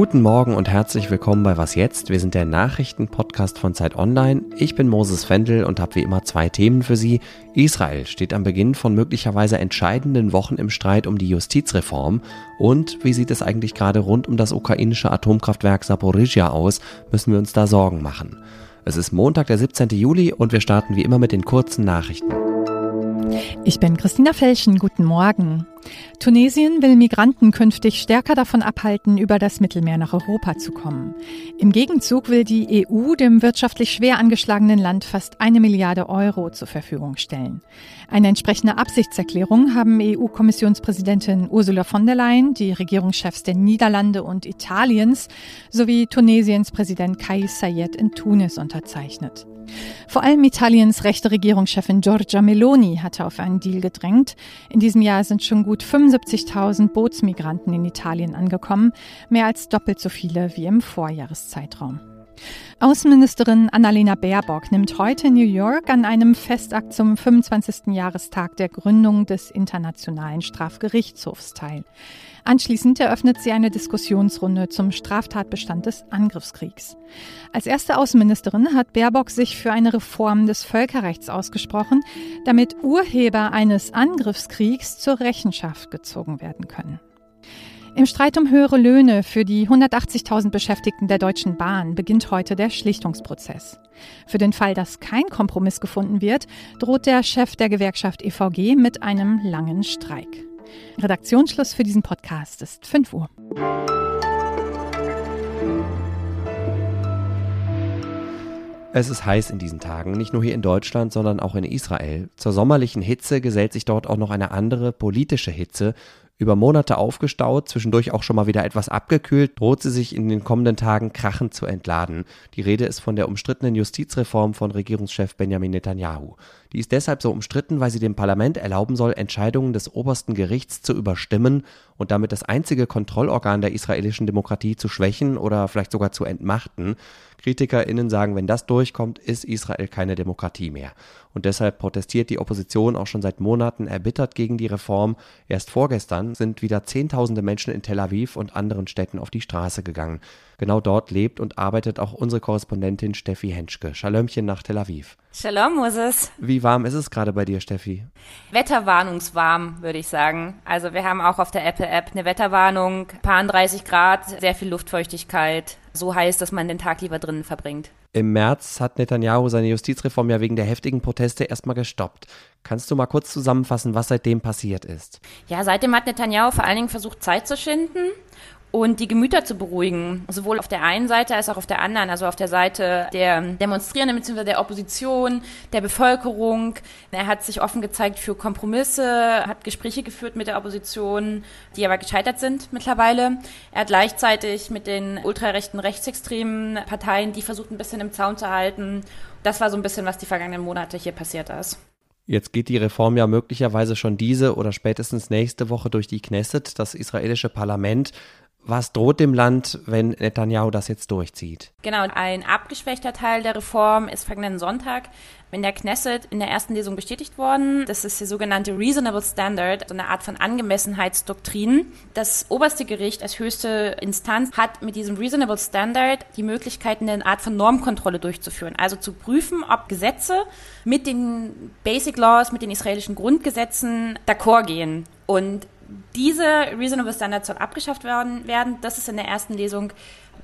Guten Morgen und herzlich willkommen bei Was jetzt? Wir sind der Nachrichtenpodcast von Zeit Online. Ich bin Moses Fendel und habe wie immer zwei Themen für Sie. Israel steht am Beginn von möglicherweise entscheidenden Wochen im Streit um die Justizreform. Und wie sieht es eigentlich gerade rund um das ukrainische Atomkraftwerk Saporizhia aus? Müssen wir uns da Sorgen machen? Es ist Montag, der 17. Juli und wir starten wie immer mit den kurzen Nachrichten. Ich bin Christina Felschen. Guten Morgen. Tunesien will Migranten künftig stärker davon abhalten, über das Mittelmeer nach Europa zu kommen. Im Gegenzug will die EU dem wirtschaftlich schwer angeschlagenen Land fast eine Milliarde Euro zur Verfügung stellen. Eine entsprechende Absichtserklärung haben EU-Kommissionspräsidentin Ursula von der Leyen, die Regierungschefs der Niederlande und Italiens sowie Tunesiens Präsident Kais Sayed in Tunis unterzeichnet. Vor allem Italiens rechte Regierungschefin Giorgia Meloni hatte auf einen Deal gedrängt. In diesem Jahr sind schon gut 75.000 Bootsmigranten in Italien angekommen, mehr als doppelt so viele wie im Vorjahreszeitraum. Außenministerin Annalena Baerbock nimmt heute in New York an einem Festakt zum 25. Jahrestag der Gründung des Internationalen Strafgerichtshofs teil. Anschließend eröffnet sie eine Diskussionsrunde zum Straftatbestand des Angriffskriegs. Als erste Außenministerin hat Baerbock sich für eine Reform des Völkerrechts ausgesprochen, damit Urheber eines Angriffskriegs zur Rechenschaft gezogen werden können. Im Streit um höhere Löhne für die 180.000 Beschäftigten der Deutschen Bahn beginnt heute der Schlichtungsprozess. Für den Fall, dass kein Kompromiss gefunden wird, droht der Chef der Gewerkschaft EVG mit einem langen Streik. Redaktionsschluss für diesen Podcast ist 5 Uhr. Es ist heiß in diesen Tagen, nicht nur hier in Deutschland, sondern auch in Israel. Zur sommerlichen Hitze gesellt sich dort auch noch eine andere politische Hitze, über Monate aufgestaut, zwischendurch auch schon mal wieder etwas abgekühlt, droht sie sich in den kommenden Tagen krachend zu entladen. Die Rede ist von der umstrittenen Justizreform von Regierungschef Benjamin Netanyahu. Die ist deshalb so umstritten, weil sie dem Parlament erlauben soll, Entscheidungen des obersten Gerichts zu überstimmen und damit das einzige Kontrollorgan der israelischen Demokratie zu schwächen oder vielleicht sogar zu entmachten. KritikerInnen sagen, wenn das durchkommt, ist Israel keine Demokratie mehr. Und deshalb protestiert die Opposition auch schon seit Monaten erbittert gegen die Reform. Erst vorgestern sind wieder Zehntausende Menschen in Tel Aviv und anderen Städten auf die Straße gegangen. Genau dort lebt und arbeitet auch unsere Korrespondentin Steffi Henschke. Schalömchen nach Tel Aviv. Shalom, Moses. Wie warm ist es gerade bei dir, Steffi? Wetterwarnungswarm, würde ich sagen. Also wir haben auch auf der Apple-App eine Wetterwarnung, paar 30 Grad, sehr viel Luftfeuchtigkeit. So heiß, dass man den Tag lieber drinnen verbringt. Im März hat Netanyahu seine Justizreform ja wegen der heftigen Proteste erstmal gestoppt. Kannst du mal kurz zusammenfassen, was seitdem passiert ist? Ja, seitdem hat Netanyahu vor allen Dingen versucht, Zeit zu schinden und die Gemüter zu beruhigen, sowohl auf der einen Seite als auch auf der anderen, also auf der Seite der Demonstrierenden bzw. der Opposition, der Bevölkerung. Er hat sich offen gezeigt für Kompromisse, hat Gespräche geführt mit der Opposition, die aber gescheitert sind mittlerweile. Er hat gleichzeitig mit den ultrarechten rechtsextremen Parteien, die versucht ein bisschen im Zaun zu halten. Das war so ein bisschen, was die vergangenen Monate hier passiert ist. Jetzt geht die Reform ja möglicherweise schon diese oder spätestens nächste Woche durch die Knesset, das israelische Parlament. Was droht dem Land, wenn Netanyahu das jetzt durchzieht? Genau, ein abgeschwächter Teil der Reform ist vergangenen Sonntag in der Knesset in der ersten Lesung bestätigt worden. Das ist die sogenannte Reasonable Standard, so eine Art von Angemessenheitsdoktrin. Das oberste Gericht als höchste Instanz hat mit diesem Reasonable Standard die Möglichkeit, eine Art von Normkontrolle durchzuführen. Also zu prüfen, ob Gesetze mit den Basic Laws, mit den israelischen Grundgesetzen d'accord gehen. Und diese Reasonable Standards soll abgeschafft werden, werden. Das ist in der ersten Lesung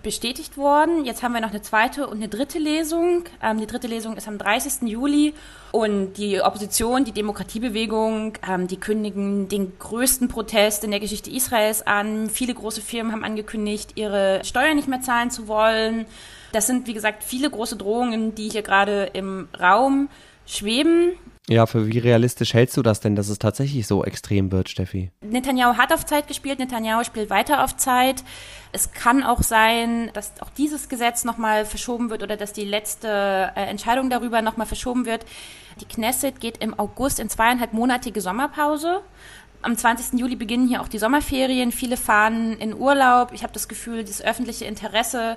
bestätigt worden. Jetzt haben wir noch eine zweite und eine dritte Lesung. Ähm, die dritte Lesung ist am 30. Juli und die Opposition, die Demokratiebewegung, ähm, die kündigen den größten Protest in der Geschichte Israels an. Viele große Firmen haben angekündigt, ihre Steuern nicht mehr zahlen zu wollen. Das sind, wie gesagt, viele große Drohungen, die hier gerade im Raum schweben. Ja, für wie realistisch hältst du das denn, dass es tatsächlich so extrem wird, Steffi? Netanyahu hat auf Zeit gespielt, Netanyahu spielt weiter auf Zeit. Es kann auch sein, dass auch dieses Gesetz nochmal verschoben wird oder dass die letzte äh, Entscheidung darüber nochmal verschoben wird. Die Knesset geht im August in zweieinhalbmonatige Sommerpause. Am 20. Juli beginnen hier auch die Sommerferien. Viele fahren in Urlaub. Ich habe das Gefühl, das öffentliche Interesse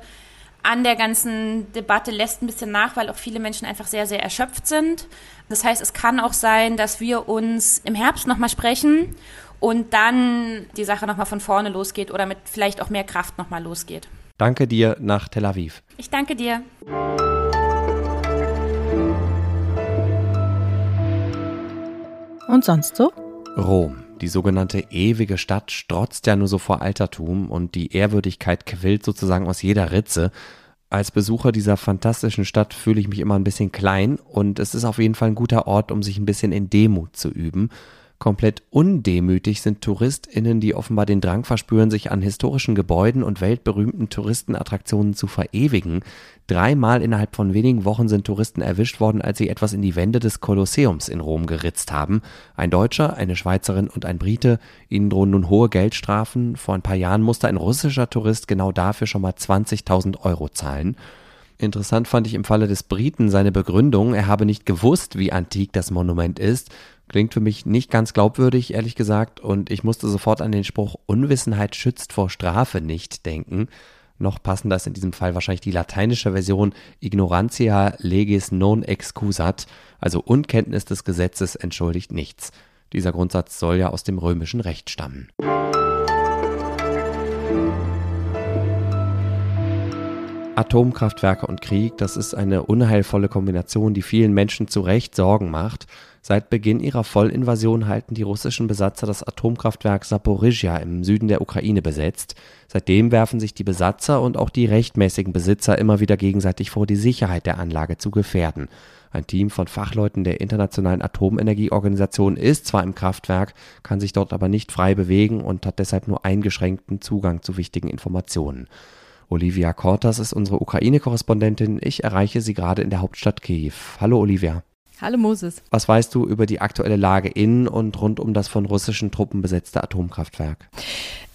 an der ganzen Debatte lässt ein bisschen nach, weil auch viele Menschen einfach sehr, sehr erschöpft sind. Das heißt, es kann auch sein, dass wir uns im Herbst nochmal sprechen und dann die Sache nochmal von vorne losgeht oder mit vielleicht auch mehr Kraft nochmal losgeht. Danke dir nach Tel Aviv. Ich danke dir. Und sonst so? Rom. Die sogenannte ewige Stadt strotzt ja nur so vor Altertum und die Ehrwürdigkeit quillt sozusagen aus jeder Ritze. Als Besucher dieser fantastischen Stadt fühle ich mich immer ein bisschen klein und es ist auf jeden Fall ein guter Ort, um sich ein bisschen in Demut zu üben. Komplett undemütig sind TouristInnen, die offenbar den Drang verspüren, sich an historischen Gebäuden und weltberühmten Touristenattraktionen zu verewigen. Dreimal innerhalb von wenigen Wochen sind Touristen erwischt worden, als sie etwas in die Wände des Kolosseums in Rom geritzt haben. Ein Deutscher, eine Schweizerin und ein Brite. Ihnen drohen nun hohe Geldstrafen. Vor ein paar Jahren musste ein russischer Tourist genau dafür schon mal 20.000 Euro zahlen. Interessant fand ich im Falle des Briten seine Begründung, er habe nicht gewusst, wie antik das Monument ist. Klingt für mich nicht ganz glaubwürdig, ehrlich gesagt, und ich musste sofort an den Spruch Unwissenheit schützt vor Strafe nicht denken. Noch passender ist in diesem Fall wahrscheinlich die lateinische Version Ignorantia legis non excusat, also Unkenntnis des Gesetzes entschuldigt nichts. Dieser Grundsatz soll ja aus dem römischen Recht stammen. Atomkraftwerke und Krieg, das ist eine unheilvolle Kombination, die vielen Menschen zu Recht Sorgen macht. Seit Beginn ihrer Vollinvasion halten die russischen Besatzer das Atomkraftwerk Saporizhia im Süden der Ukraine besetzt. Seitdem werfen sich die Besatzer und auch die rechtmäßigen Besitzer immer wieder gegenseitig vor, die Sicherheit der Anlage zu gefährden. Ein Team von Fachleuten der Internationalen Atomenergieorganisation ist zwar im Kraftwerk, kann sich dort aber nicht frei bewegen und hat deshalb nur eingeschränkten Zugang zu wichtigen Informationen. Olivia Kortas ist unsere Ukraine-Korrespondentin. Ich erreiche sie gerade in der Hauptstadt Kiew. Hallo Olivia. Hallo Moses. Was weißt du über die aktuelle Lage in und rund um das von russischen Truppen besetzte Atomkraftwerk?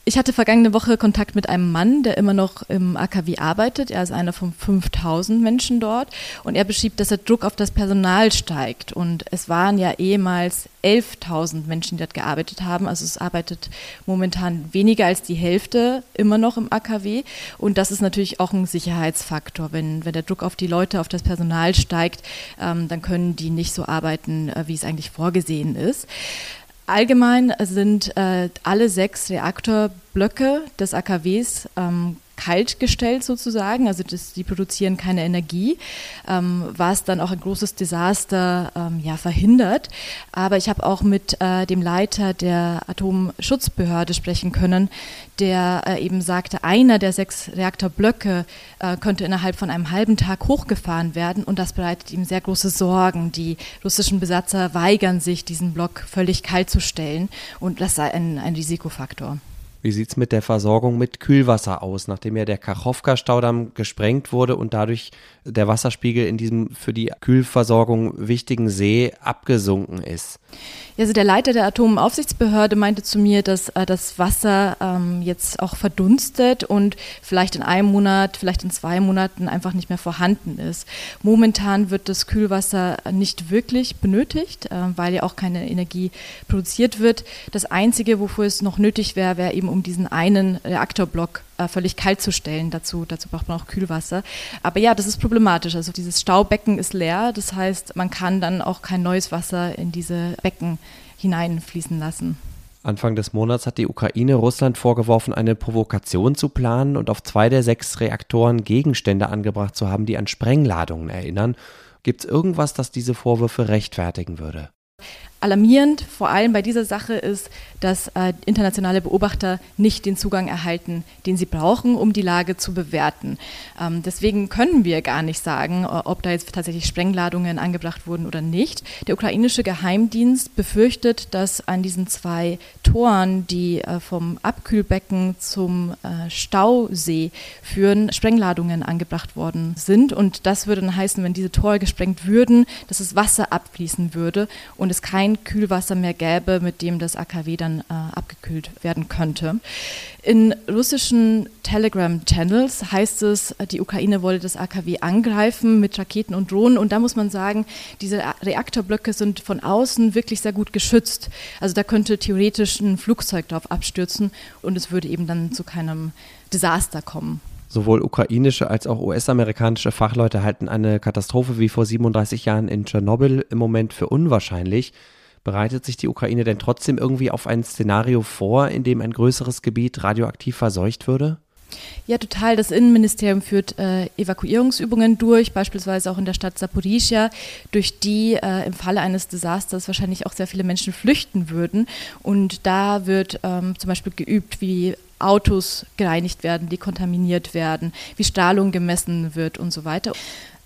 Ich hatte vergangene Woche Kontakt mit einem Mann, der immer noch im AKW arbeitet. Er ist einer von 5000 Menschen dort und er beschrieb, dass der Druck auf das Personal steigt. Und es waren ja ehemals 11.000 Menschen, die dort gearbeitet haben. Also es arbeitet momentan weniger als die Hälfte immer noch im AKW. Und das ist natürlich auch ein Sicherheitsfaktor. Wenn, wenn der Druck auf die Leute, auf das Personal steigt, ähm, dann können die nicht so arbeiten, äh, wie es eigentlich vorgesehen ist. Allgemein sind äh, alle sechs Reaktorblöcke des AKWs ähm, kaltgestellt sozusagen, also das, die produzieren keine Energie, ähm, was dann auch ein großes Desaster ähm, ja, verhindert. Aber ich habe auch mit äh, dem Leiter der Atomschutzbehörde sprechen können, der äh, eben sagte, einer der sechs Reaktorblöcke äh, könnte innerhalb von einem halben Tag hochgefahren werden und das bereitet ihm sehr große Sorgen. Die russischen Besatzer weigern sich, diesen Block völlig kalt zu stellen und das sei ein, ein Risikofaktor. Wie sieht es mit der Versorgung mit Kühlwasser aus, nachdem ja der Kachowka-Staudamm gesprengt wurde und dadurch der Wasserspiegel in diesem für die Kühlversorgung wichtigen See abgesunken ist? Also der Leiter der Atomaufsichtsbehörde meinte zu mir, dass äh, das Wasser ähm, jetzt auch verdunstet und vielleicht in einem Monat, vielleicht in zwei Monaten einfach nicht mehr vorhanden ist. Momentan wird das Kühlwasser nicht wirklich benötigt, äh, weil ja auch keine Energie produziert wird. Das Einzige, wofür es noch nötig wäre, wäre eben um diesen einen Reaktorblock äh, völlig kalt zu stellen. Dazu, dazu braucht man auch Kühlwasser. Aber ja, das ist problematisch. Also dieses Staubecken ist leer. Das heißt, man kann dann auch kein neues Wasser in diese Becken hineinfließen lassen. Anfang des Monats hat die Ukraine Russland vorgeworfen, eine Provokation zu planen und auf zwei der sechs Reaktoren Gegenstände angebracht zu haben, die an Sprengladungen erinnern. Gibt es irgendwas, das diese Vorwürfe rechtfertigen würde? Alarmierend vor allem bei dieser Sache ist, dass äh, internationale Beobachter nicht den Zugang erhalten, den sie brauchen, um die Lage zu bewerten. Ähm, deswegen können wir gar nicht sagen, ob da jetzt tatsächlich Sprengladungen angebracht wurden oder nicht. Der ukrainische Geheimdienst befürchtet, dass an diesen zwei Toren, die äh, vom Abkühlbecken zum äh, Stausee führen, Sprengladungen angebracht worden sind. Und das würde dann heißen, wenn diese Tore gesprengt würden, dass das Wasser abfließen würde und es kein Kühlwasser mehr gäbe, mit dem das AKW dann äh, abgekühlt werden könnte. In russischen Telegram-Channels heißt es, die Ukraine wolle das AKW angreifen mit Raketen und Drohnen. Und da muss man sagen, diese Reaktorblöcke sind von außen wirklich sehr gut geschützt. Also da könnte theoretisch ein Flugzeug drauf abstürzen und es würde eben dann zu keinem Desaster kommen. Sowohl ukrainische als auch US-amerikanische Fachleute halten eine Katastrophe wie vor 37 Jahren in Tschernobyl im Moment für unwahrscheinlich. Bereitet sich die Ukraine denn trotzdem irgendwie auf ein Szenario vor, in dem ein größeres Gebiet radioaktiv verseucht würde? Ja, total. Das Innenministerium führt äh, Evakuierungsübungen durch, beispielsweise auch in der Stadt Saporischia, durch die äh, im Falle eines Desasters wahrscheinlich auch sehr viele Menschen flüchten würden. Und da wird ähm, zum Beispiel geübt, wie Autos gereinigt werden, die kontaminiert werden, wie Strahlung gemessen wird und so weiter.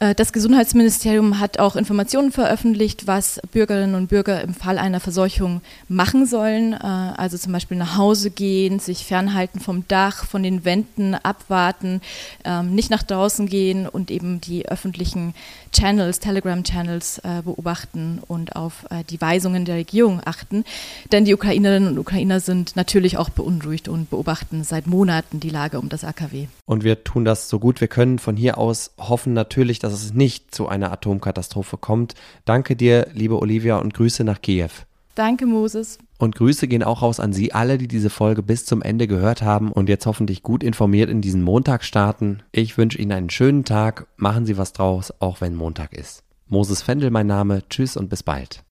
Äh, das Gesundheitsministerium hat auch Informationen veröffentlicht, was Bürgerinnen und Bürger im Fall einer Verseuchung machen sollen. Äh, also zum Beispiel nach Hause gehen, sich fernhalten vom Dach, von den Wänden, abwarten, ähm, nicht nach draußen gehen und eben die öffentlichen Channels, Telegram-Channels äh, beobachten und auf die Weisungen der Regierung achten. Denn die Ukrainerinnen und Ukrainer sind natürlich auch beunruhigt und beobachten seit Monaten die Lage um das AKW. Und wir tun das so gut wir können. Von hier aus hoffen natürlich, dass dass es nicht zu einer Atomkatastrophe kommt. Danke dir, liebe Olivia, und Grüße nach Kiew. Danke, Moses. Und Grüße gehen auch raus an Sie alle, die diese Folge bis zum Ende gehört haben und jetzt hoffentlich gut informiert in diesen Montag starten. Ich wünsche Ihnen einen schönen Tag. Machen Sie was draus, auch wenn Montag ist. Moses Fendel mein Name. Tschüss und bis bald.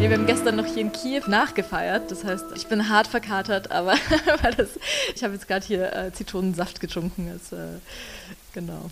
Wir haben gestern noch hier in Kiew nachgefeiert. Das heißt, ich bin hart verkatert, aber das, ich habe jetzt gerade hier äh, Zitronensaft getrunken. Das, äh, genau.